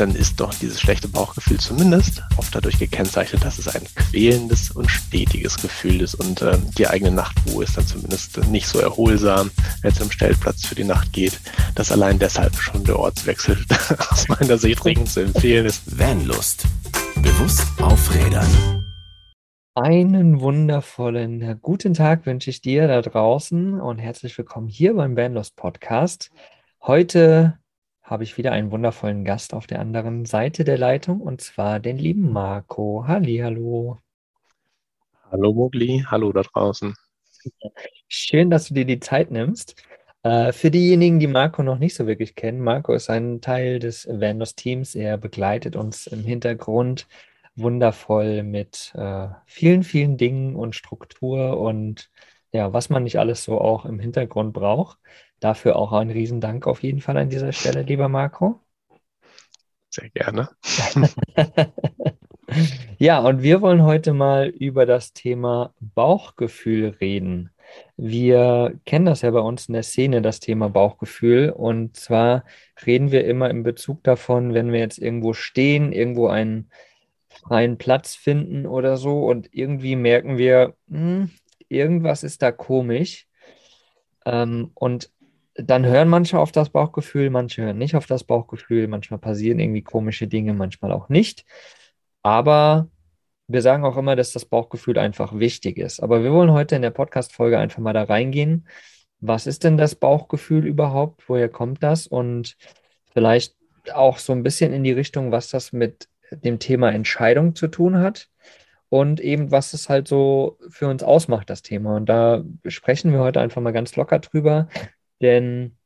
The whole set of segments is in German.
dann ist doch dieses schlechte Bauchgefühl zumindest oft dadurch gekennzeichnet, dass es ein quälendes und stetiges Gefühl ist und äh, die eigene Nachtruhe ist dann zumindest nicht so erholsam, wenn es im Stellplatz für die Nacht geht, dass allein deshalb schon der Ortswechsel aus meiner Sicht dringend zu empfehlen ist. Vanlust. Bewusst aufrädern. Einen wundervollen guten Tag wünsche ich dir da draußen und herzlich willkommen hier beim Vanlust Podcast. Heute habe ich wieder einen wundervollen Gast auf der anderen Seite der Leitung und zwar den lieben Marco. Halli, hallo. Hallo Mogli, hallo da draußen. Schön, dass du dir die Zeit nimmst. Äh, für diejenigen, die Marco noch nicht so wirklich kennen, Marco ist ein Teil des Vandos-Teams. Er begleitet uns im Hintergrund wundervoll mit äh, vielen, vielen Dingen und Struktur und ja, was man nicht alles so auch im Hintergrund braucht. Dafür auch ein Riesendank auf jeden Fall an dieser Stelle, lieber Marco. Sehr gerne. ja, und wir wollen heute mal über das Thema Bauchgefühl reden. Wir kennen das ja bei uns in der Szene, das Thema Bauchgefühl. Und zwar reden wir immer in Bezug davon, wenn wir jetzt irgendwo stehen, irgendwo einen freien Platz finden oder so und irgendwie merken wir, hm, irgendwas ist da komisch. Ähm, und dann hören manche auf das Bauchgefühl, manche hören nicht auf das Bauchgefühl, manchmal passieren irgendwie komische Dinge, manchmal auch nicht. Aber wir sagen auch immer, dass das Bauchgefühl einfach wichtig ist. Aber wir wollen heute in der Podcast-Folge einfach mal da reingehen. Was ist denn das Bauchgefühl überhaupt? Woher kommt das? Und vielleicht auch so ein bisschen in die Richtung, was das mit dem Thema Entscheidung zu tun hat und eben, was es halt so für uns ausmacht, das Thema. Und da sprechen wir heute einfach mal ganz locker drüber, denn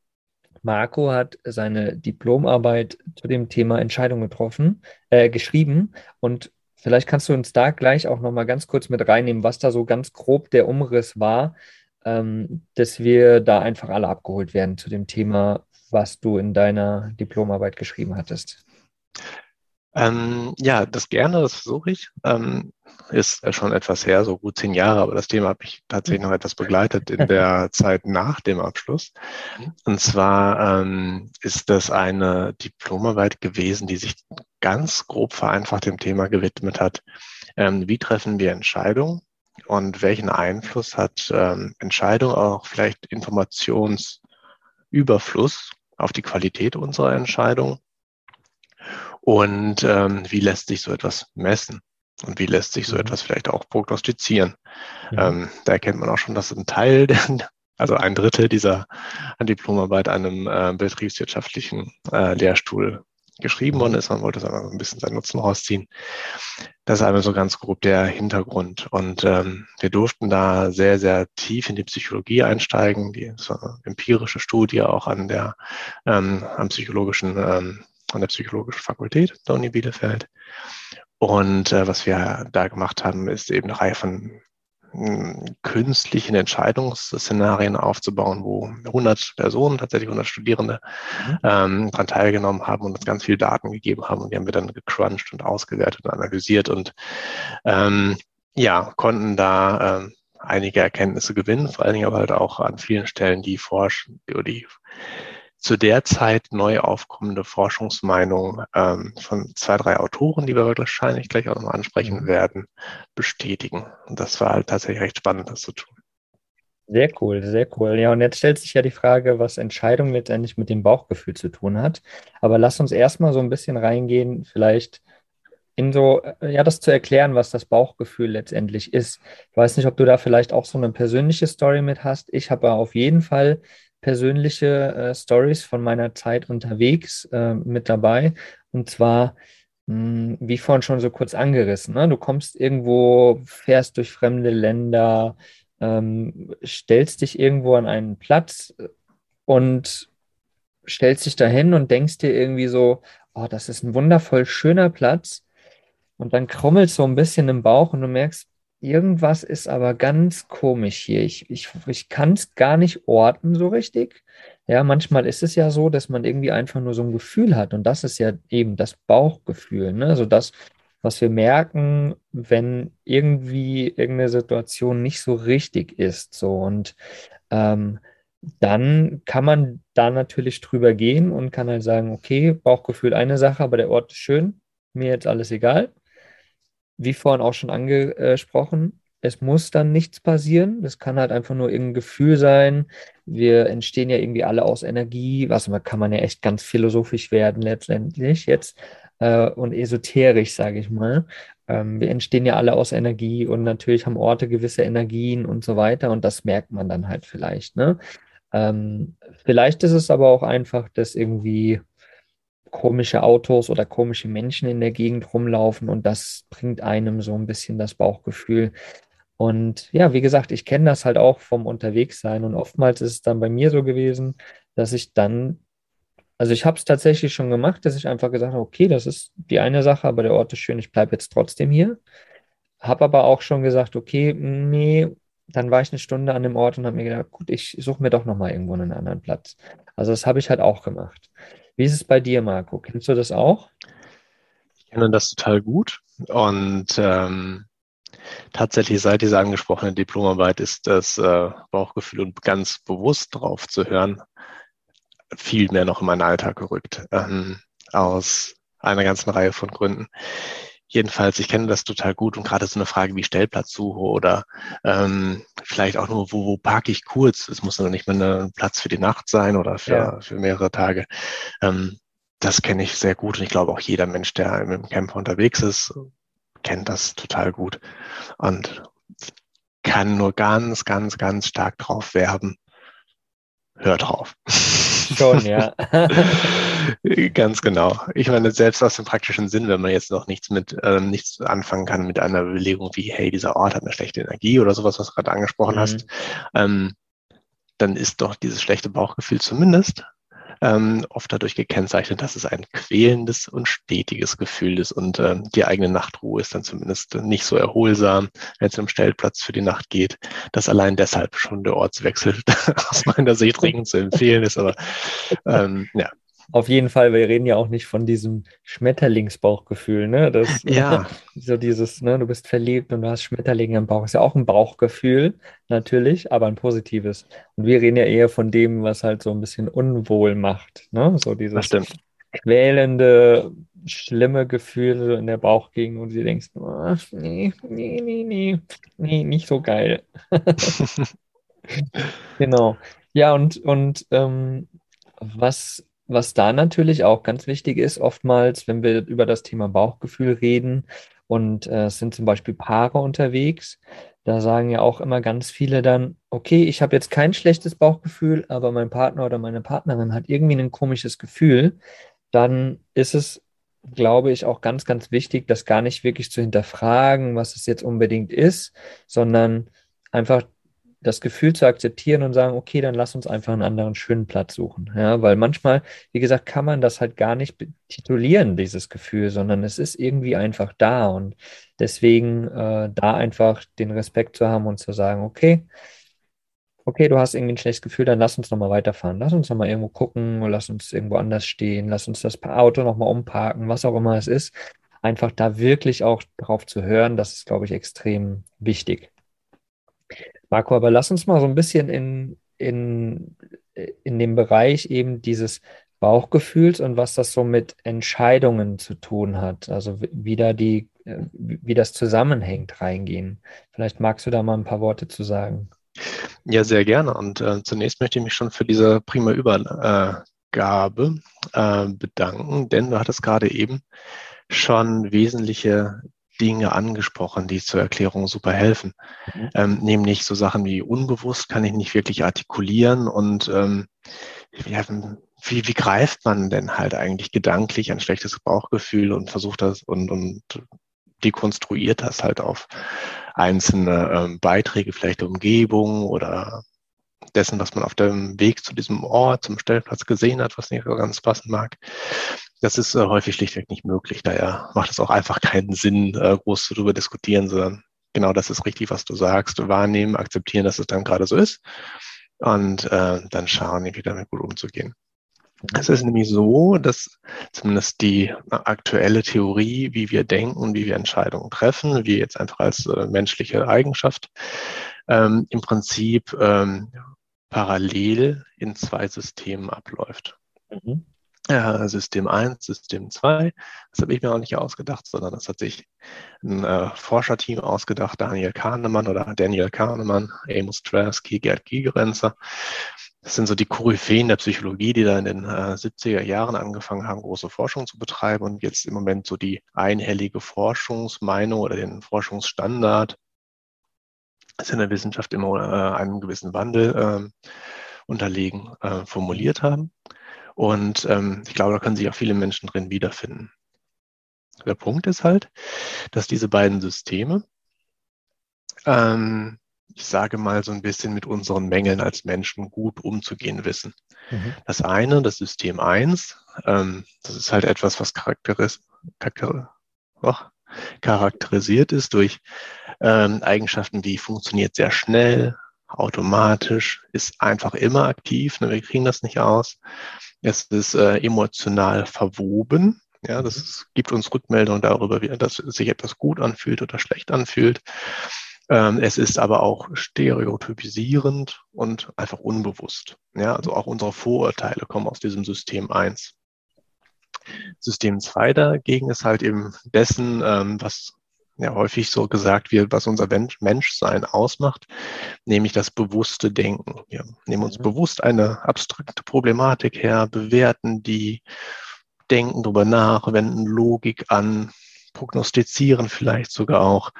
Marco hat seine Diplomarbeit zu dem Thema Entscheidung getroffen, äh, geschrieben und vielleicht kannst du uns da gleich auch noch mal ganz kurz mit reinnehmen, was da so ganz grob der Umriss war, ähm, dass wir da einfach alle abgeholt werden zu dem Thema, was du in deiner Diplomarbeit geschrieben hattest. Ähm, ja, das gerne, das versuche ich. Ähm, ist schon etwas her, so gut zehn Jahre, aber das Thema habe ich tatsächlich noch etwas begleitet in der Zeit nach dem Abschluss. Und zwar ähm, ist das eine Diplomarbeit gewesen, die sich ganz grob vereinfacht dem Thema gewidmet hat. Ähm, wie treffen wir Entscheidungen und welchen Einfluss hat ähm, Entscheidung auch vielleicht Informationsüberfluss auf die Qualität unserer Entscheidung? Und ähm, wie lässt sich so etwas messen? Und wie lässt sich so mhm. etwas vielleicht auch prognostizieren? Ja. Ähm, da erkennt man auch schon, dass ein Teil, der, also ein Drittel dieser Diplomarbeit einem äh, betriebswirtschaftlichen äh, Lehrstuhl geschrieben worden mhm. ist. Man wollte es aber ein bisschen seinen Nutzen rausziehen. Das ist einmal so ganz grob der Hintergrund. Und ähm, wir durften da sehr, sehr tief in die Psychologie einsteigen. Die so eine empirische Studie auch an der ähm, am psychologischen ähm, an der Psychologischen Fakultät der Uni Bielefeld. Und äh, was wir da gemacht haben, ist eben eine Reihe von hm, künstlichen Entscheidungsszenarien aufzubauen, wo 100 Personen, tatsächlich 100 Studierende, mhm. ähm, daran teilgenommen haben und uns ganz viele Daten gegeben haben. Und die haben wir dann gecrunched und ausgewertet und analysiert und ähm, ja, konnten da ähm, einige Erkenntnisse gewinnen, vor allen Dingen aber halt auch an vielen Stellen die Forschung, die zu der Zeit neu aufkommende Forschungsmeinung ähm, von zwei, drei Autoren, die wir wahrscheinlich gleich auch nochmal ansprechen mhm. werden, bestätigen. Und das war halt tatsächlich recht spannend, das zu tun. Sehr cool, sehr cool. Ja, und jetzt stellt sich ja die Frage, was Entscheidung letztendlich mit dem Bauchgefühl zu tun hat. Aber lass uns erstmal so ein bisschen reingehen, vielleicht in so, äh, ja, das zu erklären, was das Bauchgefühl letztendlich ist. Ich weiß nicht, ob du da vielleicht auch so eine persönliche Story mit hast. Ich habe auf jeden Fall persönliche äh, Stories von meiner Zeit unterwegs äh, mit dabei. Und zwar, mh, hm, wie vorhin schon so kurz angerissen, ne? du kommst irgendwo, fährst durch fremde Länder, ähm, stellst dich irgendwo an einen Platz und stellst dich dahin und denkst dir irgendwie so, oh, das ist ein wundervoll schöner Platz. Und dann krummelst so ein bisschen im Bauch und du merkst, Irgendwas ist aber ganz komisch hier. Ich, ich, ich kann es gar nicht orten so richtig. Ja, manchmal ist es ja so, dass man irgendwie einfach nur so ein Gefühl hat. Und das ist ja eben das Bauchgefühl. Ne? Also das, was wir merken, wenn irgendwie irgendeine Situation nicht so richtig ist. So und ähm, dann kann man da natürlich drüber gehen und kann halt sagen, okay, Bauchgefühl eine Sache, aber der Ort ist schön, mir jetzt alles egal. Wie vorhin auch schon angesprochen, es muss dann nichts passieren. Das kann halt einfach nur irgendein Gefühl sein. Wir entstehen ja irgendwie alle aus Energie, was kann man ja echt ganz philosophisch werden letztendlich jetzt äh, und esoterisch, sage ich mal. Ähm, wir entstehen ja alle aus Energie und natürlich haben Orte gewisse Energien und so weiter und das merkt man dann halt vielleicht. Ne? Ähm, vielleicht ist es aber auch einfach, dass irgendwie komische Autos oder komische Menschen in der Gegend rumlaufen und das bringt einem so ein bisschen das Bauchgefühl. Und ja, wie gesagt, ich kenne das halt auch vom Unterwegssein und oftmals ist es dann bei mir so gewesen, dass ich dann, also ich habe es tatsächlich schon gemacht, dass ich einfach gesagt habe, okay, das ist die eine Sache, aber der Ort ist schön, ich bleibe jetzt trotzdem hier. Habe aber auch schon gesagt, okay, nee, dann war ich eine Stunde an dem Ort und habe mir gedacht, gut, ich suche mir doch nochmal irgendwo einen anderen Platz. Also das habe ich halt auch gemacht. Wie ist es bei dir, Marco? Kennst du das auch? Ich kenne das total gut und ähm, tatsächlich seit dieser angesprochenen Diplomarbeit ist das äh, Bauchgefühl und ganz bewusst drauf zu hören viel mehr noch in meinen Alltag gerückt ähm, aus einer ganzen Reihe von Gründen. Jedenfalls, ich kenne das total gut und gerade so eine Frage wie Stellplatzsuche oder ähm, vielleicht auch nur, wo, wo parke ich kurz? Es muss noch nicht mal ein Platz für die Nacht sein oder für, ja. für mehrere Tage. Ähm, das kenne ich sehr gut und ich glaube auch jeder Mensch, der im Camper unterwegs ist, kennt das total gut und kann nur ganz, ganz, ganz stark drauf werben. Hör drauf. Schon, ja. Ganz genau. Ich meine, selbst aus dem praktischen Sinn, wenn man jetzt noch nichts mit, ähm, nichts anfangen kann mit einer Belegung wie, hey, dieser Ort hat eine schlechte Energie oder sowas, was du gerade angesprochen mhm. hast, ähm, dann ist doch dieses schlechte Bauchgefühl zumindest ähm, oft dadurch gekennzeichnet, dass es ein quälendes und stetiges Gefühl ist und äh, die eigene Nachtruhe ist dann zumindest nicht so erholsam, wenn es um Stellplatz für die Nacht geht, dass allein deshalb schon der Ortswechsel aus meiner Sicht dringend zu empfehlen ist. Aber ähm, ja, auf jeden Fall, wir reden ja auch nicht von diesem Schmetterlingsbauchgefühl, ne? Das, ja. so dieses, ne, du bist verliebt und du hast Schmetterlinge im Bauch. Ist ja auch ein Bauchgefühl, natürlich, aber ein positives. Und wir reden ja eher von dem, was halt so ein bisschen unwohl macht, ne? So dieses quälende, schlimme Gefühl in der Bauchgegend und du denkst, oh, nee, nee, nee, nee, nee, nicht so geil. genau. Ja, und, und ähm, was was da natürlich auch ganz wichtig ist, oftmals, wenn wir über das Thema Bauchgefühl reden und äh, es sind zum Beispiel Paare unterwegs, da sagen ja auch immer ganz viele dann, okay, ich habe jetzt kein schlechtes Bauchgefühl, aber mein Partner oder meine Partnerin hat irgendwie ein komisches Gefühl, dann ist es, glaube ich, auch ganz, ganz wichtig, das gar nicht wirklich zu hinterfragen, was es jetzt unbedingt ist, sondern einfach das Gefühl zu akzeptieren und sagen, okay, dann lass uns einfach einen anderen schönen Platz suchen. Ja, weil manchmal, wie gesagt, kann man das halt gar nicht titulieren, dieses Gefühl, sondern es ist irgendwie einfach da und deswegen äh, da einfach den Respekt zu haben und zu sagen, okay, okay, du hast irgendwie ein schlechtes Gefühl, dann lass uns nochmal weiterfahren. Lass uns nochmal irgendwo gucken, lass uns irgendwo anders stehen, lass uns das Auto nochmal umparken, was auch immer es ist. Einfach da wirklich auch drauf zu hören, das ist, glaube ich, extrem wichtig. Marco, aber lass uns mal so ein bisschen in, in, in dem Bereich eben dieses Bauchgefühls und was das so mit Entscheidungen zu tun hat. Also wie da die, wie das zusammenhängt, reingehen. Vielleicht magst du da mal ein paar Worte zu sagen. Ja, sehr gerne. Und äh, zunächst möchte ich mich schon für diese prima Übergabe äh, bedanken, denn du hattest gerade eben schon wesentliche Dinge angesprochen, die zur Erklärung super helfen. Mhm. Ähm, nämlich so Sachen wie unbewusst kann ich nicht wirklich artikulieren und ähm, wie, wie greift man denn halt eigentlich gedanklich ein schlechtes Bauchgefühl und versucht das und, und dekonstruiert das halt auf einzelne ähm, Beiträge, vielleicht der Umgebung oder dessen, was man auf dem Weg zu diesem Ort, zum Stellplatz gesehen hat, was nicht so ganz passen mag. Das ist äh, häufig schlichtweg nicht möglich. Daher macht es auch einfach keinen Sinn, äh, groß darüber diskutieren, sondern genau das ist richtig, was du sagst. Wahrnehmen, akzeptieren, dass es dann gerade so ist und äh, dann schauen, wie damit gut umzugehen. Es ist nämlich so, dass zumindest die aktuelle Theorie, wie wir denken, wie wir Entscheidungen treffen, wie jetzt einfach als äh, menschliche Eigenschaft, ähm, im Prinzip ähm, parallel in zwei Systemen abläuft. Mhm. Ja, System 1, System 2, das habe ich mir auch nicht ausgedacht, sondern das hat sich ein äh, Forscherteam ausgedacht, Daniel Kahnemann oder Daniel Kahnemann, Amos Tversky, Gerd Gigerenzer. Das sind so die Koryphäen der Psychologie, die da in den äh, 70er Jahren angefangen haben, große Forschung zu betreiben und jetzt im Moment so die einhellige Forschungsmeinung oder den Forschungsstandard, das in der Wissenschaft immer äh, einem gewissen Wandel äh, unterlegen, äh, formuliert haben. Und ähm, ich glaube, da können sich auch viele Menschen drin wiederfinden. Der Punkt ist halt, dass diese beiden Systeme, ähm, ich sage mal so ein bisschen mit unseren Mängeln als Menschen gut umzugehen wissen. Mhm. Das eine, das System 1, ähm, das ist halt etwas, was charakteris charakter oh, charakterisiert ist durch ähm, Eigenschaften wie funktioniert sehr schnell, automatisch, ist einfach immer aktiv, ne, wir kriegen das nicht aus. Es ist äh, emotional verwoben. Ja, das mhm. gibt uns Rückmeldungen darüber, wie, dass sich etwas gut anfühlt oder schlecht anfühlt. Ähm, es ist aber auch stereotypisierend und einfach unbewusst. Ja, also auch unsere Vorurteile kommen aus diesem System 1. System 2 dagegen ist halt eben dessen, ähm, was ja häufig so gesagt wird, was unser Menschsein ausmacht, nämlich das bewusste Denken. Wir nehmen uns mhm. bewusst eine abstrakte Problematik her, bewerten die, denken darüber nach, wenden Logik an, prognostizieren vielleicht sogar auch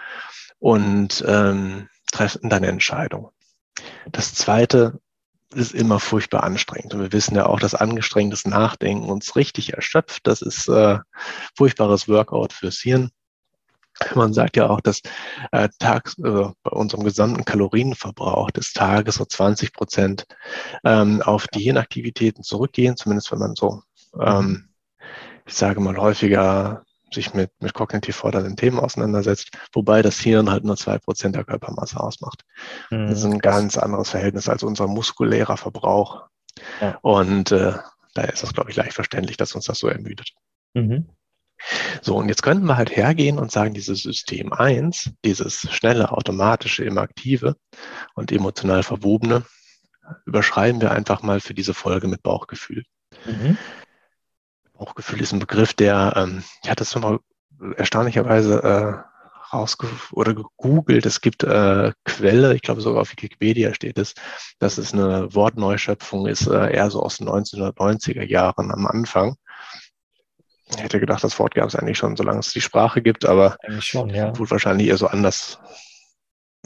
und ähm, treffen dann Entscheidungen. Das Zweite ist immer furchtbar anstrengend. Und wir wissen ja auch, dass angestrengtes Nachdenken uns richtig erschöpft. Das ist äh, furchtbares Workout fürs Hirn. Man sagt ja auch, dass äh, tags, äh, bei unserem gesamten Kalorienverbrauch des Tages so 20 Prozent ähm, auf die Hirnaktivitäten zurückgehen, zumindest wenn man so, ähm, ich sage mal, häufiger sich mit, mit kognitiv fordernden Themen auseinandersetzt, wobei das Hirn halt nur zwei Prozent der Körpermasse ausmacht. Mhm. Das ist ein ganz anderes Verhältnis als unser muskulärer Verbrauch. Ja. Und äh, da ist es, glaube ich, leicht verständlich, dass uns das so ermüdet. Mhm. So, und jetzt könnten wir halt hergehen und sagen, dieses System 1, dieses schnelle, automatische, immer aktive und emotional verwobene, überschreiben wir einfach mal für diese Folge mit Bauchgefühl. Mhm. Bauchgefühl ist ein Begriff, der, ähm, ich hatte es nochmal erstaunlicherweise äh, rausge oder gegoogelt. Es gibt äh, Quelle, ich glaube sogar auf Wikipedia steht es, dass es eine Wortneuschöpfung ist, äh, eher so aus den 1990er Jahren am Anfang. Ich hätte gedacht, das Wort gab es eigentlich schon, solange es die Sprache gibt, aber schon, ja. wurde wahrscheinlich eher so anders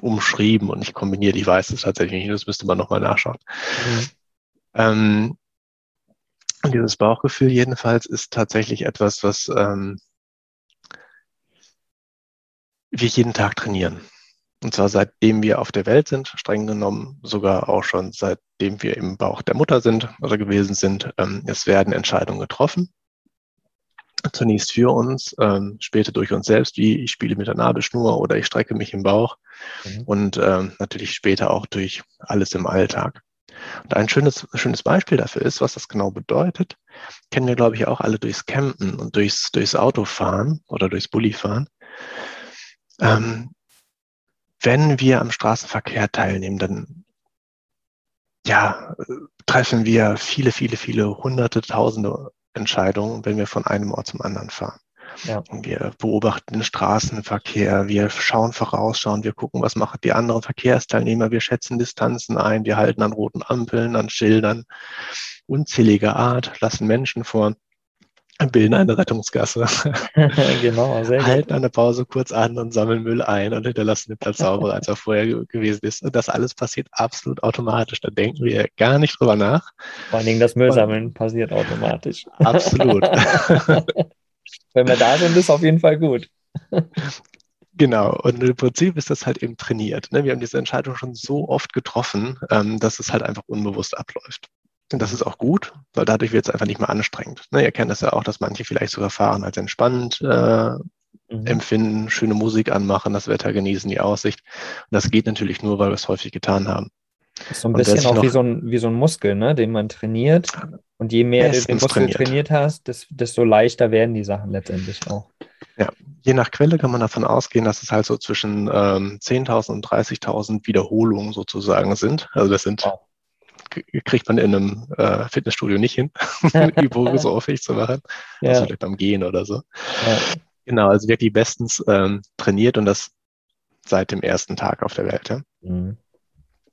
umschrieben und nicht kombiniert. Ich weiß es tatsächlich nicht, das müsste man nochmal nachschauen. Mhm. Ähm, dieses Bauchgefühl jedenfalls ist tatsächlich etwas, was ähm, wir jeden Tag trainieren. Und zwar seitdem wir auf der Welt sind, streng genommen, sogar auch schon seitdem wir im Bauch der Mutter sind oder gewesen sind. Ähm, es werden Entscheidungen getroffen zunächst für uns, ähm, später durch uns selbst, wie ich spiele mit der Nabelschnur oder ich strecke mich im Bauch mhm. und ähm, natürlich später auch durch alles im Alltag. Und ein schönes, schönes Beispiel dafür ist, was das genau bedeutet, kennen wir, glaube ich, auch alle durchs Campen und durchs, durchs Autofahren oder durchs Bullifahren. Ähm, wenn wir am Straßenverkehr teilnehmen, dann ja, treffen wir viele, viele, viele hunderte, tausende Entscheidung, wenn wir von einem Ort zum anderen fahren. Ja. Wir beobachten den Straßenverkehr, wir schauen vorausschauen, wir gucken, was machen die anderen Verkehrsteilnehmer, wir schätzen Distanzen ein, wir halten an roten Ampeln, an Schildern, unzähliger Art, lassen Menschen vor bilden eine Rettungsgasse. genau, sehr Halten eine Pause kurz an und sammeln Müll ein und hinterlassen den Platz sauberer, als er vorher gewesen ist. Und das alles passiert absolut automatisch. Da denken wir gar nicht drüber nach. Vor allen Dingen das Müllsammeln und passiert automatisch. Absolut. Wenn wir da sind, ist auf jeden Fall gut. Genau, und im Prinzip ist das halt eben trainiert. Ne? Wir haben diese Entscheidung schon so oft getroffen, ähm, dass es halt einfach unbewusst abläuft. Und das ist auch gut, weil dadurch wird es einfach nicht mehr anstrengend. Ne, ihr kennt das ja auch, dass manche vielleicht sogar fahren als entspannt äh, mhm. empfinden, schöne Musik anmachen, das Wetter genießen, die Aussicht. Und das geht natürlich nur, weil wir es häufig getan haben. Das ist so ein bisschen auch wie so ein, wie so ein Muskel, ne, den man trainiert. Und je mehr du den Muskel trainiert, trainiert hast, desto leichter werden die Sachen letztendlich auch. Ja, je nach Quelle kann man davon ausgehen, dass es halt so zwischen ähm, 10.000 und 30.000 Wiederholungen sozusagen sind. Also das sind wow kriegt man in einem äh, Fitnessstudio nicht hin, Übungen so aufwendig zu machen. Ja. Also vielleicht beim Gehen oder so. Ja. Genau, also wirklich bestens ähm, trainiert und das seit dem ersten Tag auf der Welt. Ja? Mhm.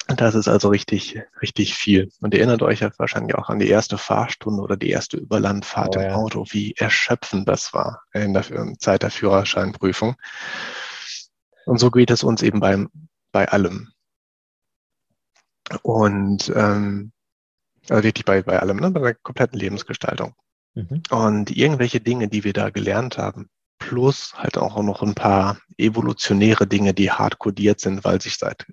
Das ist also richtig, richtig viel. Und ihr erinnert euch ja wahrscheinlich auch an die erste Fahrstunde oder die erste Überlandfahrt oh, im ja. Auto, wie erschöpfend das war in der Zeit der Führerscheinprüfung. Und so geht es uns eben beim, bei allem. Und ähm, also wirklich bei, bei allem, ne? bei der kompletten Lebensgestaltung. Mhm. Und irgendwelche Dinge, die wir da gelernt haben, plus halt auch noch ein paar evolutionäre Dinge, die hart kodiert sind, weil sich seit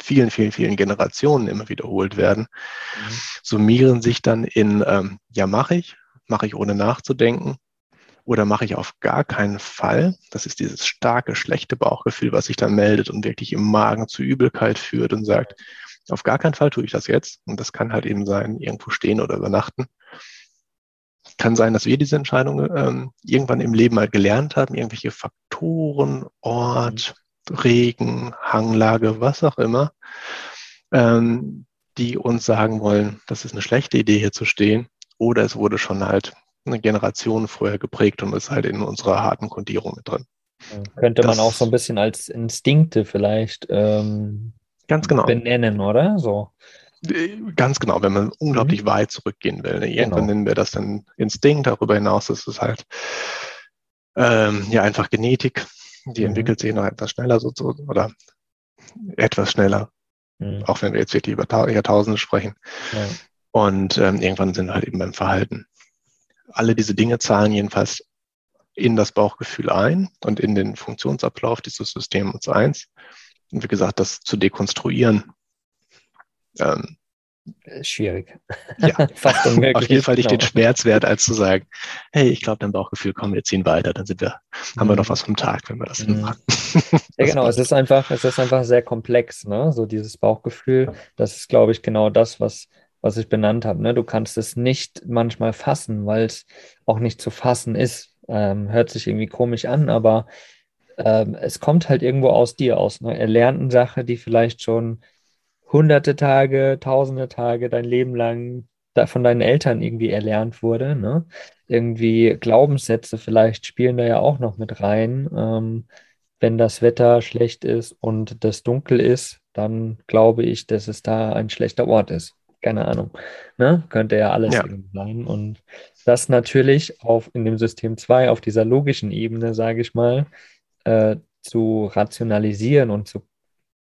vielen, vielen, vielen Generationen immer wiederholt werden, mhm. summieren sich dann in, ähm, ja, mache ich, mache ich ohne nachzudenken oder mache ich auf gar keinen Fall. Das ist dieses starke, schlechte Bauchgefühl, was sich dann meldet und wirklich im Magen zu Übelkeit führt und sagt, auf gar keinen Fall tue ich das jetzt. Und das kann halt eben sein, irgendwo stehen oder übernachten. Kann sein, dass wir diese Entscheidung ähm, irgendwann im Leben mal gelernt haben, irgendwelche Faktoren, Ort, Regen, Hanglage, was auch immer, ähm, die uns sagen wollen, das ist eine schlechte Idee, hier zu stehen. Oder es wurde schon halt eine Generation vorher geprägt und ist halt in unserer harten Kodierung mit drin. Könnte das, man auch so ein bisschen als Instinkte vielleicht ähm, ganz genau. benennen, oder? So. Ganz genau, wenn man unglaublich mhm. weit zurückgehen will. Ne? Irgendwann genau. nennen wir das dann Instinkt. Darüber hinaus ist es halt ähm, ja einfach Genetik. Die mhm. entwickelt sich noch etwas schneller so, so oder etwas schneller. Mhm. Auch wenn wir jetzt wirklich über Jahrtausende sprechen. Ja. Und ähm, irgendwann sind wir halt eben beim Verhalten. Alle diese Dinge zahlen jedenfalls in das Bauchgefühl ein und in den Funktionsablauf dieses Systems 1. Und wie gesagt, das zu dekonstruieren, ähm, schwierig. Ja, fast unmöglich. Auf jeden Fall nicht genau. den Schmerzwert, als zu sagen, hey, ich glaube, dein Bauchgefühl, komm, wir ziehen weiter, dann sind wir, mhm. haben wir noch mhm. was vom Tag, wenn wir das mhm. machen. ja, genau, es ist einfach, es ist einfach sehr komplex, ne? So dieses Bauchgefühl, das ist, glaube ich, genau das, was, was ich benannt habe. Ne? Du kannst es nicht manchmal fassen, weil es auch nicht zu fassen ist. Ähm, hört sich irgendwie komisch an, aber ähm, es kommt halt irgendwo aus dir aus, ne? erlernten Sache, die vielleicht schon hunderte Tage, tausende Tage dein Leben lang von deinen Eltern irgendwie erlernt wurde. Ne? Irgendwie Glaubenssätze vielleicht spielen da ja auch noch mit rein. Ähm, wenn das Wetter schlecht ist und das dunkel ist, dann glaube ich, dass es da ein schlechter Ort ist. Keine Ahnung. Ne? Könnte ja alles ja. sein. Und das natürlich auf in dem System 2, auf dieser logischen Ebene, sage ich mal, äh, zu rationalisieren und zu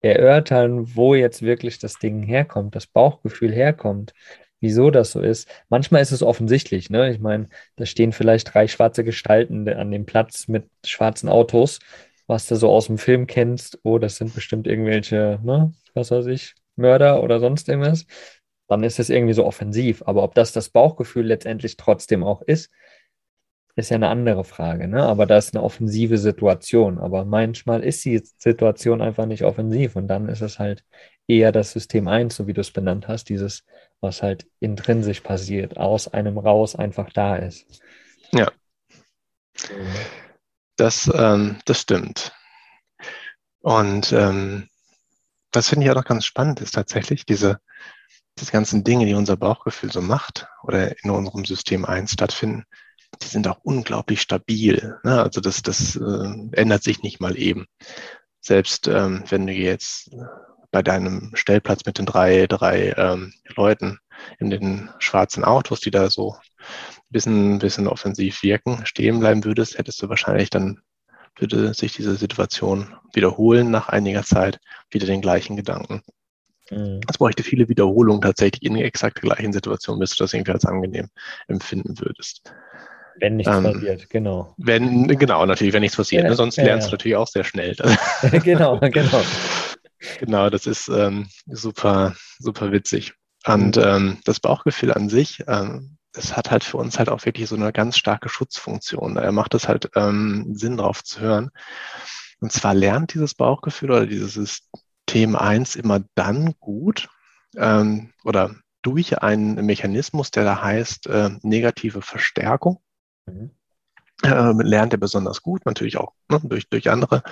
erörtern, wo jetzt wirklich das Ding herkommt, das Bauchgefühl herkommt, wieso das so ist. Manchmal ist es offensichtlich, ne? Ich meine, da stehen vielleicht drei schwarze Gestalten an dem Platz mit schwarzen Autos, was du so aus dem Film kennst. Oh, das sind bestimmt irgendwelche, ne, was weiß ich, Mörder oder sonst irgendwas. Dann ist es irgendwie so offensiv. Aber ob das das Bauchgefühl letztendlich trotzdem auch ist, ist ja eine andere Frage, ne? Aber da ist eine offensive Situation. Aber manchmal ist die Situation einfach nicht offensiv und dann ist es halt eher das System 1, so wie du es benannt hast, dieses, was halt intrinsisch passiert, aus einem raus einfach da ist. Ja. Das, ähm, das stimmt. Und ähm, das finde ich auch noch ganz spannend, ist tatsächlich diese, diese ganzen Dinge, die unser Bauchgefühl so macht oder in unserem System 1 stattfinden, die sind auch unglaublich stabil. Ne? Also das, das äh, ändert sich nicht mal eben. Selbst ähm, wenn du jetzt bei deinem Stellplatz mit den drei, drei ähm, Leuten in den schwarzen Autos, die da so ein bisschen, bisschen offensiv wirken, stehen bleiben würdest, hättest du wahrscheinlich dann, würde sich diese Situation wiederholen nach einiger Zeit, wieder den gleichen Gedanken. Mhm. Es bräuchte viele Wiederholungen tatsächlich in exakt der gleichen Situation, bis du das irgendwie als angenehm empfinden würdest. Wenn nichts ähm, passiert, genau. Wenn, genau, natürlich, wenn nichts passiert. Ja, ne? Sonst ja, lernst ja. du natürlich auch sehr schnell. genau, genau. Genau, das ist ähm, super, super witzig. Und mhm. ähm, das Bauchgefühl an sich, ähm, das hat halt für uns halt auch wirklich so eine ganz starke Schutzfunktion. Er macht es halt ähm, Sinn drauf zu hören. Und zwar lernt dieses Bauchgefühl oder dieses System 1 immer dann gut ähm, oder durch einen Mechanismus, der da heißt äh, negative Verstärkung. Mhm. Ähm, lernt er besonders gut, natürlich auch ne, durch, durch andere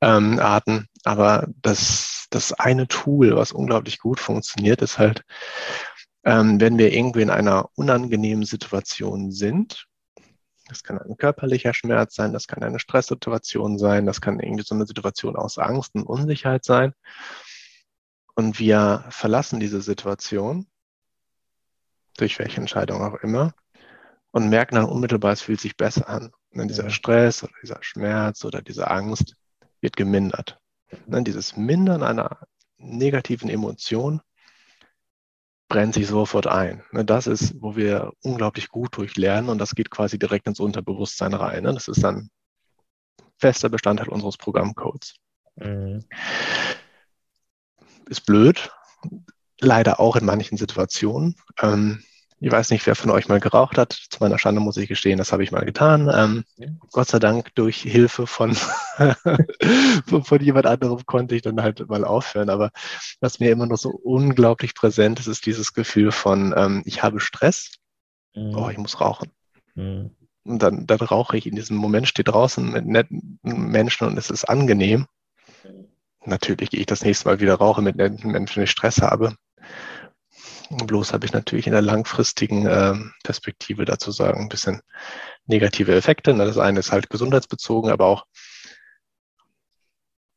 ähm, Arten. Aber das, das eine Tool, was unglaublich gut funktioniert, ist halt, ähm, wenn wir irgendwie in einer unangenehmen Situation sind, das kann ein körperlicher Schmerz sein, das kann eine Stresssituation sein, das kann irgendwie so eine Situation aus Angst und Unsicherheit sein. Und wir verlassen diese Situation, durch welche Entscheidung auch immer, und merken dann unmittelbar, es fühlt sich besser an. Und dann dieser Stress oder dieser Schmerz oder diese Angst wird gemindert. Und dann dieses Mindern einer negativen Emotion brennt sich sofort ein. Ne, das ist, wo wir unglaublich gut durchlernen und das geht quasi direkt ins Unterbewusstsein rein. Ne. Das ist dann fester Bestandteil unseres Programmcodes. Mhm. Ist blöd, leider auch in manchen Situationen. Ähm, ich weiß nicht, wer von euch mal geraucht hat. Zu meiner Schande muss ich gestehen, das habe ich mal getan. Ähm, ja. Gott sei Dank durch Hilfe von, von, jemand anderem konnte ich dann halt mal aufhören. Aber was mir immer noch so unglaublich präsent ist, ist dieses Gefühl von, ähm, ich habe Stress. Mhm. Oh, ich muss rauchen. Mhm. Und dann, dann rauche ich in diesem Moment, stehe draußen mit netten Menschen und es ist angenehm. Natürlich gehe ich das nächste Mal wieder rauchen mit netten Menschen, wenn ich Stress habe. Bloß habe ich natürlich in der langfristigen äh, Perspektive dazu sagen, ein bisschen negative Effekte. Das eine ist halt gesundheitsbezogen, aber auch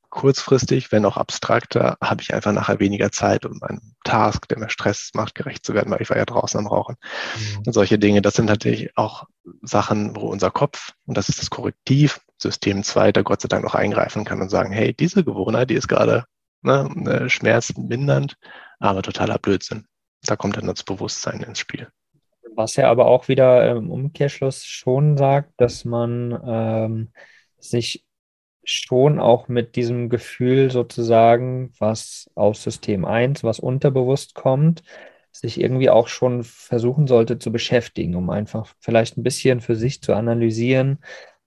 kurzfristig, wenn auch abstrakter, habe ich einfach nachher weniger Zeit, um meinem Task, der mir Stress macht, gerecht zu werden, weil ich war ja draußen am Rauchen. Mhm. Und solche Dinge, das sind natürlich auch Sachen, wo unser Kopf, und das ist das Korrektiv, System 2, da Gott sei Dank noch eingreifen kann und sagen, hey, diese Gewohnheit, die ist gerade ne, schmerzmindernd, aber totaler Blödsinn. Da kommt dann das Bewusstsein ins Spiel. Was ja aber auch wieder im Umkehrschluss schon sagt, dass man ähm, sich schon auch mit diesem Gefühl sozusagen, was aus System 1, was unterbewusst kommt, sich irgendwie auch schon versuchen sollte zu beschäftigen, um einfach vielleicht ein bisschen für sich zu analysieren,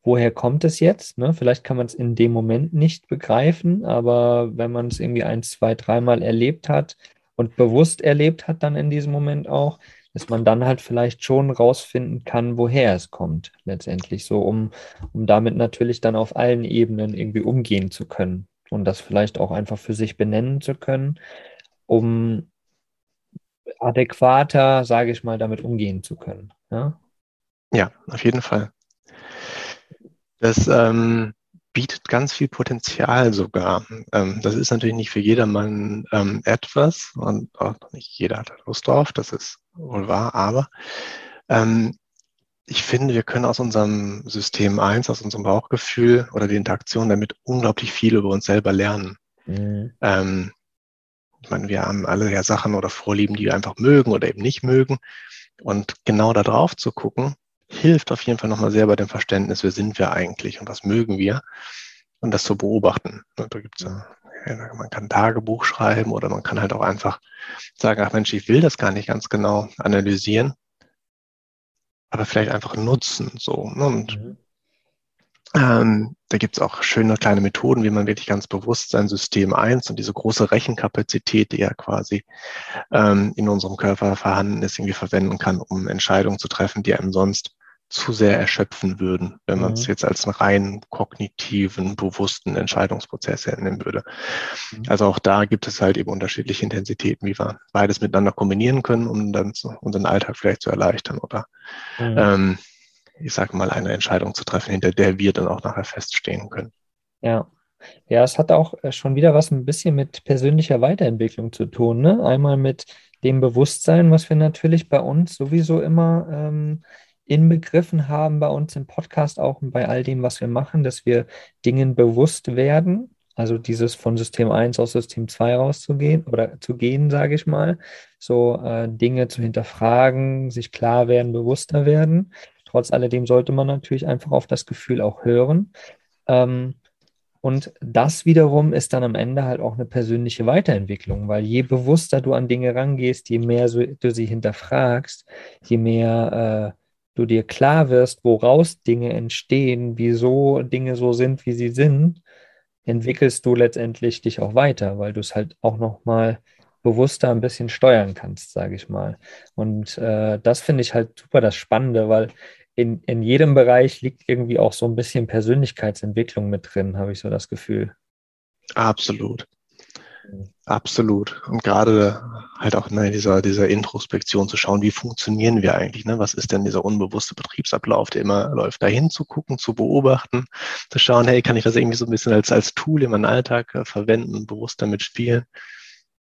woher kommt es jetzt? Ne? Vielleicht kann man es in dem Moment nicht begreifen, aber wenn man es irgendwie ein, zwei, dreimal erlebt hat, und bewusst erlebt hat dann in diesem Moment auch, dass man dann halt vielleicht schon rausfinden kann, woher es kommt, letztendlich so, um, um damit natürlich dann auf allen Ebenen irgendwie umgehen zu können und das vielleicht auch einfach für sich benennen zu können, um adäquater, sage ich mal, damit umgehen zu können. Ja, ja auf jeden Fall. Das ähm, bietet ganz viel Potenzial sogar. Ähm, das ist natürlich nicht für jedermann ähm, etwas und auch nicht jeder hat Lust drauf, das ist wohl wahr, aber ähm, ich finde, wir können aus unserem System 1, aus unserem Bauchgefühl oder die Interaktion damit unglaublich viel über uns selber lernen. Mhm. Ähm, ich meine, wir haben alle ja Sachen oder Vorlieben, die wir einfach mögen oder eben nicht mögen. Und genau da drauf zu gucken, hilft auf jeden Fall nochmal sehr bei dem Verständnis, wer sind wir eigentlich und was mögen wir und das zu beobachten. Da gibt's ja, man kann Tagebuch schreiben oder man kann halt auch einfach sagen, ach Mensch, ich will das gar nicht ganz genau analysieren, aber vielleicht einfach nutzen so. Ne? Und mhm. Ähm, da gibt's auch schöne kleine Methoden, wie man wirklich ganz bewusst sein System eins und diese große Rechenkapazität, die ja quasi ähm, in unserem Körper vorhanden ist, irgendwie verwenden kann, um Entscheidungen zu treffen, die einem sonst zu sehr erschöpfen würden, wenn man es mhm. jetzt als einen rein kognitiven, bewussten Entscheidungsprozess nehmen würde. Mhm. Also auch da gibt es halt eben unterschiedliche Intensitäten, wie wir beides miteinander kombinieren können, um dann unseren Alltag vielleicht zu erleichtern oder mhm. ähm, ich sage mal, eine Entscheidung zu treffen, hinter der wir dann auch nachher feststehen können. Ja. Ja, es hat auch äh, schon wieder was ein bisschen mit persönlicher Weiterentwicklung zu tun. Ne? Einmal mit dem Bewusstsein, was wir natürlich bei uns sowieso immer ähm, inbegriffen haben bei uns im Podcast auch und bei all dem, was wir machen, dass wir Dingen bewusst werden. Also dieses von System 1 aus System 2 rauszugehen oder zu gehen, sage ich mal. So äh, Dinge zu hinterfragen, sich klar werden, bewusster werden. Trotz alledem sollte man natürlich einfach auf das Gefühl auch hören. Ähm, und das wiederum ist dann am Ende halt auch eine persönliche Weiterentwicklung, weil je bewusster du an Dinge rangehst, je mehr du sie hinterfragst, je mehr äh, du dir klar wirst, woraus Dinge entstehen, wieso Dinge so sind, wie sie sind, entwickelst du letztendlich dich auch weiter, weil du es halt auch nochmal bewusster ein bisschen steuern kannst, sage ich mal. Und äh, das finde ich halt super das Spannende, weil in, in jedem Bereich liegt irgendwie auch so ein bisschen Persönlichkeitsentwicklung mit drin, habe ich so das Gefühl. Absolut. Absolut. Und gerade halt auch in ne, dieser, dieser Introspektion zu schauen, wie funktionieren wir eigentlich? Ne? Was ist denn dieser unbewusste Betriebsablauf, der immer läuft, dahin zu gucken, zu beobachten, zu schauen, hey, kann ich das irgendwie so ein bisschen als, als Tool in meinem Alltag äh, verwenden, bewusst damit spielen?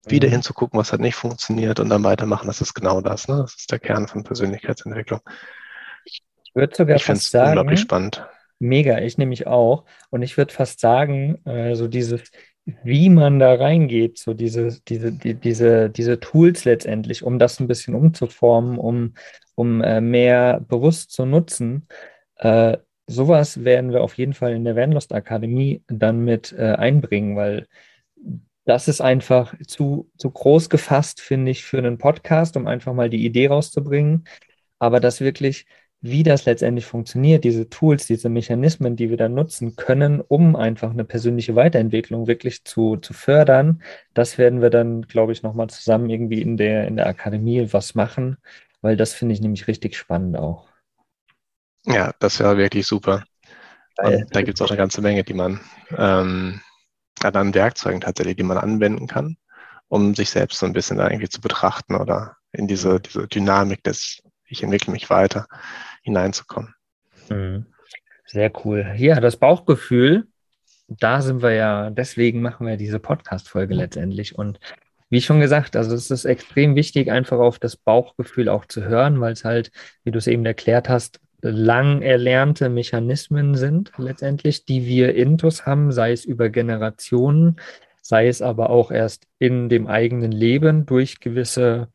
Wieder mhm. hinzugucken, was hat nicht funktioniert und dann weitermachen, das ist genau das. Ne? Das ist der Kern von Persönlichkeitsentwicklung. Ich würde sogar ich fast sagen, unglaublich spannend. Mega, ich nämlich auch. Und ich würde fast sagen, äh, so dieses wie man da reingeht, so diese, diese, die, diese, diese Tools letztendlich, um das ein bisschen umzuformen, um, um äh, mehr bewusst zu nutzen. Äh, sowas werden wir auf jeden Fall in der Vanlust Akademie dann mit äh, einbringen, weil das ist einfach zu, zu groß gefasst, finde ich, für einen Podcast, um einfach mal die Idee rauszubringen. Aber das wirklich wie das letztendlich funktioniert, diese Tools, diese Mechanismen, die wir da nutzen können, um einfach eine persönliche Weiterentwicklung wirklich zu, zu fördern, das werden wir dann, glaube ich, nochmal zusammen irgendwie in der, in der Akademie was machen, weil das finde ich nämlich richtig spannend auch. Ja, das wäre wirklich super. Und da gibt es auch eine ganze Menge, die man ähm, an Werkzeugen tatsächlich, die man anwenden kann, um sich selbst so ein bisschen da irgendwie zu betrachten oder in diese, diese Dynamik des ich entwickle mich weiter hineinzukommen. Mhm. Sehr cool. Ja, das Bauchgefühl, da sind wir ja, deswegen machen wir diese Podcast-Folge letztendlich. Und wie schon gesagt, also es ist extrem wichtig, einfach auf das Bauchgefühl auch zu hören, weil es halt, wie du es eben erklärt hast, lang erlernte Mechanismen sind letztendlich, die wir intus haben, sei es über Generationen, sei es aber auch erst in dem eigenen Leben durch gewisse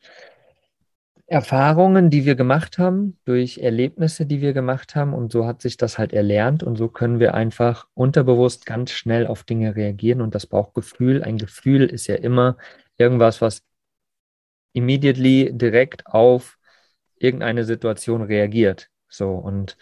Erfahrungen, die wir gemacht haben, durch Erlebnisse, die wir gemacht haben. Und so hat sich das halt erlernt. Und so können wir einfach unterbewusst ganz schnell auf Dinge reagieren. Und das Bauchgefühl, ein Gefühl ist ja immer irgendwas, was immediately direkt auf irgendeine Situation reagiert. So. Und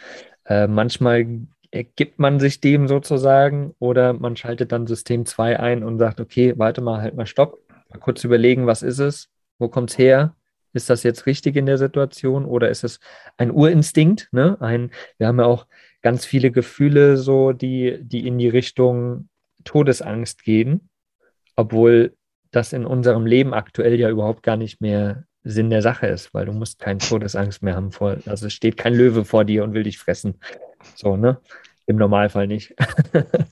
äh, manchmal ergibt man sich dem sozusagen oder man schaltet dann System 2 ein und sagt, okay, warte mal, halt mal Stopp, mal kurz überlegen, was ist es, wo kommt es her, ist das jetzt richtig in der Situation oder ist es ein Urinstinkt? Ne? Ein, wir haben ja auch ganz viele Gefühle, so die, die in die Richtung Todesangst gehen, obwohl das in unserem Leben aktuell ja überhaupt gar nicht mehr Sinn der Sache ist, weil du musst keine Todesangst mehr haben vor, also es steht kein Löwe vor dir und will dich fressen. So, ne? Im Normalfall nicht.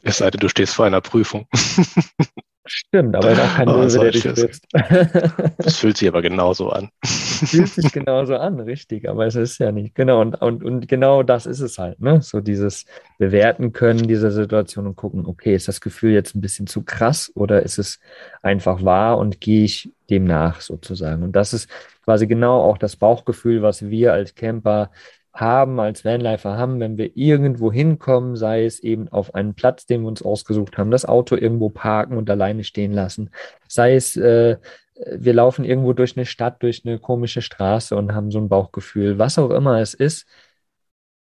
Es sei denn, du stehst vor einer Prüfung. Stimmt, aber ist auch kein Löwe, der dich frisst. Das fühlt sich aber genauso an. Fühlt sich genauso an, richtig, aber es ist ja nicht. Genau, und, und, und genau das ist es halt, ne? So dieses Bewerten können dieser Situation und gucken, okay, ist das Gefühl jetzt ein bisschen zu krass oder ist es einfach wahr und gehe ich dem nach sozusagen? Und das ist quasi genau auch das Bauchgefühl, was wir als Camper haben, als Vanlifer haben, wenn wir irgendwo hinkommen, sei es eben auf einen Platz, den wir uns ausgesucht haben, das Auto irgendwo parken und alleine stehen lassen, sei es, äh, wir laufen irgendwo durch eine Stadt, durch eine komische Straße und haben so ein Bauchgefühl, was auch immer es ist,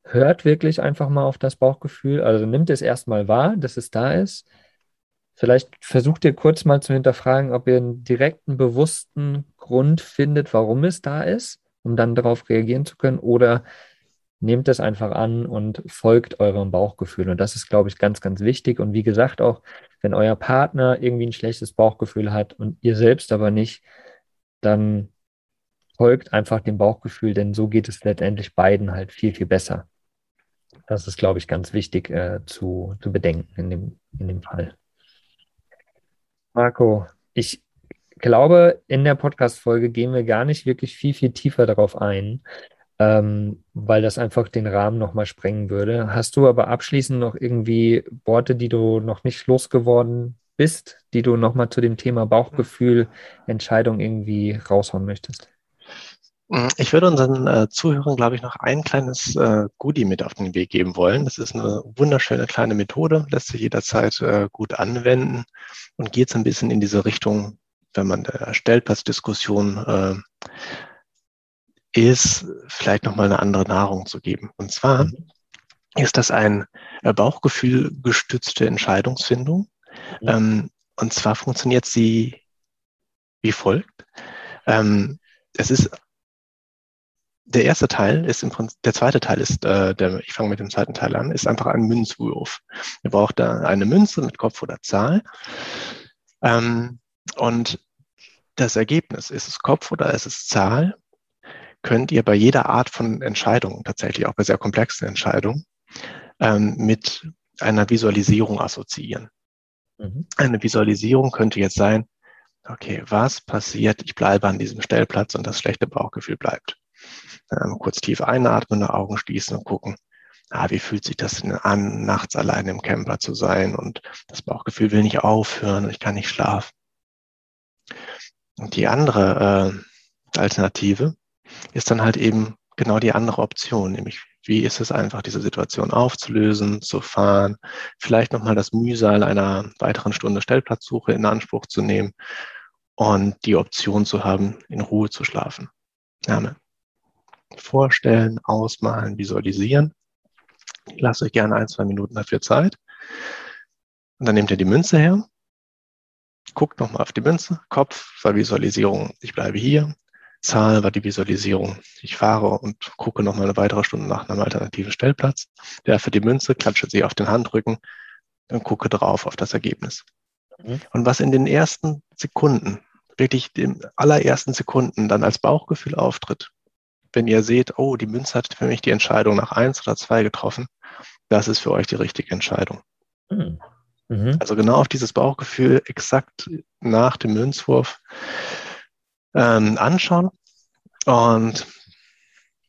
hört wirklich einfach mal auf das Bauchgefühl, also nimmt es erstmal wahr, dass es da ist. Vielleicht versucht ihr kurz mal zu hinterfragen, ob ihr einen direkten, bewussten Grund findet, warum es da ist, um dann darauf reagieren zu können, oder nehmt es einfach an und folgt eurem Bauchgefühl. Und das ist, glaube ich, ganz, ganz wichtig. Und wie gesagt, auch wenn euer Partner irgendwie ein schlechtes Bauchgefühl hat und ihr selbst aber nicht, dann folgt einfach dem Bauchgefühl, denn so geht es letztendlich beiden halt viel, viel besser. Das ist, glaube ich, ganz wichtig äh, zu, zu bedenken in dem, in dem Fall. Marco, ich glaube, in der Podcast-Folge gehen wir gar nicht wirklich viel, viel tiefer darauf ein ähm, weil das einfach den Rahmen nochmal sprengen würde. Hast du aber abschließend noch irgendwie Worte, die du noch nicht losgeworden bist, die du nochmal zu dem Thema Bauchgefühl, Entscheidung irgendwie raushauen möchtest? Ich würde unseren äh, Zuhörern, glaube ich, noch ein kleines äh, Goodie mit auf den Weg geben wollen. Das ist eine wunderschöne kleine Methode, lässt sich jederzeit äh, gut anwenden und geht so ein bisschen in diese Richtung, wenn man der Stellplatzdiskussion äh, ist vielleicht nochmal eine andere Nahrung zu geben. Und zwar mhm. ist das ein äh, Bauchgefühl gestützte Entscheidungsfindung. Mhm. Ähm, und zwar funktioniert sie wie folgt. Ähm, es ist der erste Teil ist im Prinzip, der zweite Teil ist, äh, der, ich fange mit dem zweiten Teil an, ist einfach ein Münzwurf. Ihr braucht da eine Münze mit Kopf oder Zahl. Ähm, Und das Ergebnis, ist es Kopf oder ist es Zahl, könnt ihr bei jeder Art von Entscheidung, tatsächlich auch bei sehr komplexen Entscheidungen, ähm, mit einer Visualisierung assoziieren. Mhm. Eine Visualisierung könnte jetzt sein, okay, was passiert? Ich bleibe an diesem Stellplatz und das schlechte Bauchgefühl bleibt. Ähm, kurz tief einatmen, Augen schließen und gucken, ah, wie fühlt sich das denn an, nachts allein im Camper zu sein und das Bauchgefühl will nicht aufhören und ich kann nicht schlafen. Und die andere äh, Alternative ist dann halt eben genau die andere Option, nämlich wie ist es einfach, diese Situation aufzulösen, zu fahren, vielleicht nochmal das Mühsal einer weiteren Stunde Stellplatzsuche in Anspruch zu nehmen und die Option zu haben, in Ruhe zu schlafen. Ja, vorstellen, ausmalen, visualisieren. Ich lasse euch gerne ein, zwei Minuten dafür Zeit. Und dann nehmt ihr die Münze her, guckt nochmal auf die Münze, Kopf Visualisierung, ich bleibe hier, Zahl war die Visualisierung. Ich fahre und gucke noch mal eine weitere Stunde nach einem alternativen Stellplatz, werfe die Münze, klatsche sie auf den Handrücken und gucke drauf auf das Ergebnis. Mhm. Und was in den ersten Sekunden, wirklich den allerersten Sekunden dann als Bauchgefühl auftritt, wenn ihr seht, oh, die Münze hat für mich die Entscheidung nach eins oder zwei getroffen, das ist für euch die richtige Entscheidung. Mhm. mhm. Also genau auf dieses Bauchgefühl exakt nach dem Münzwurf ähm, anschauen und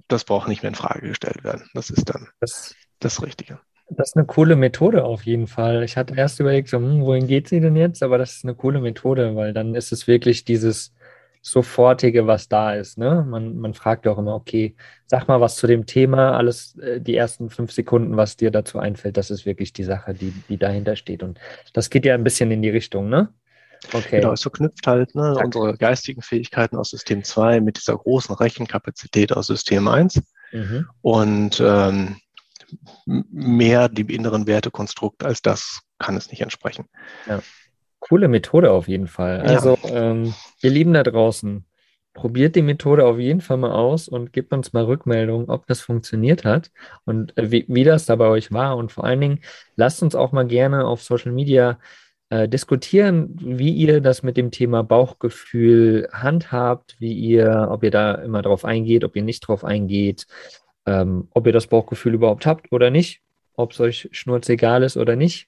das braucht nicht mehr in Frage gestellt werden. Das ist dann das, das Richtige. Das ist eine coole Methode auf jeden Fall. Ich hatte erst überlegt, so, hm, wohin geht sie denn jetzt? Aber das ist eine coole Methode, weil dann ist es wirklich dieses Sofortige, was da ist. Ne? Man, man fragt auch immer, okay, sag mal was zu dem Thema, alles äh, die ersten fünf Sekunden, was dir dazu einfällt, das ist wirklich die Sache, die, die dahinter steht. Und das geht ja ein bisschen in die Richtung, ne? Okay. Genau, es verknüpft halt ne, unsere geistigen Fähigkeiten aus System 2 mit dieser großen Rechenkapazität aus System 1 mhm. und ähm, mehr dem inneren Wertekonstrukt als das kann es nicht entsprechen. Ja. Coole Methode auf jeden Fall. Also, ja. ähm, ihr Lieben da draußen, probiert die Methode auf jeden Fall mal aus und gebt uns mal Rückmeldung, ob das funktioniert hat und äh, wie, wie das da bei euch war. Und vor allen Dingen, lasst uns auch mal gerne auf Social Media äh, diskutieren, wie ihr das mit dem Thema Bauchgefühl handhabt, wie ihr, ob ihr da immer drauf eingeht, ob ihr nicht drauf eingeht, ähm, ob ihr das Bauchgefühl überhaupt habt oder nicht, ob es euch schnurzegal ist oder nicht.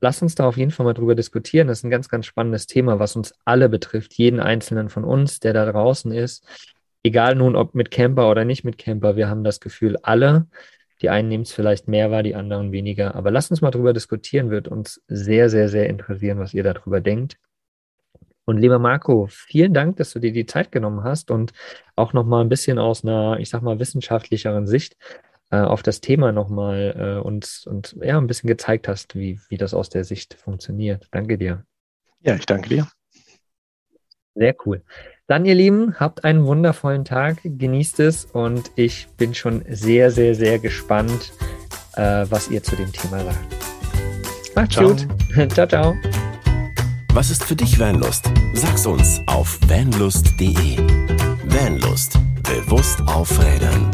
Lasst uns da auf jeden Fall mal drüber diskutieren. Das ist ein ganz, ganz spannendes Thema, was uns alle betrifft, jeden einzelnen von uns, der da draußen ist. Egal nun, ob mit Camper oder nicht mit Camper, wir haben das Gefühl, alle die einen nehmen es vielleicht mehr wahr, die anderen weniger. Aber lasst uns mal drüber diskutieren, wird uns sehr, sehr, sehr interessieren, was ihr darüber denkt. Und lieber Marco, vielen Dank, dass du dir die Zeit genommen hast und auch nochmal ein bisschen aus einer, ich sag mal, wissenschaftlicheren Sicht äh, auf das Thema nochmal äh, uns und ja, ein bisschen gezeigt hast, wie, wie das aus der Sicht funktioniert. Danke dir. Ja, ich danke dir. Sehr cool. Dann, ihr Lieben, habt einen wundervollen Tag, genießt es und ich bin schon sehr, sehr, sehr gespannt, äh, was ihr zu dem Thema sagt. Macht's ciao. gut. ciao, ciao. Was ist für dich Vanlust? Sag's uns auf vanlust.de. Vanlust. Bewusst aufrädern.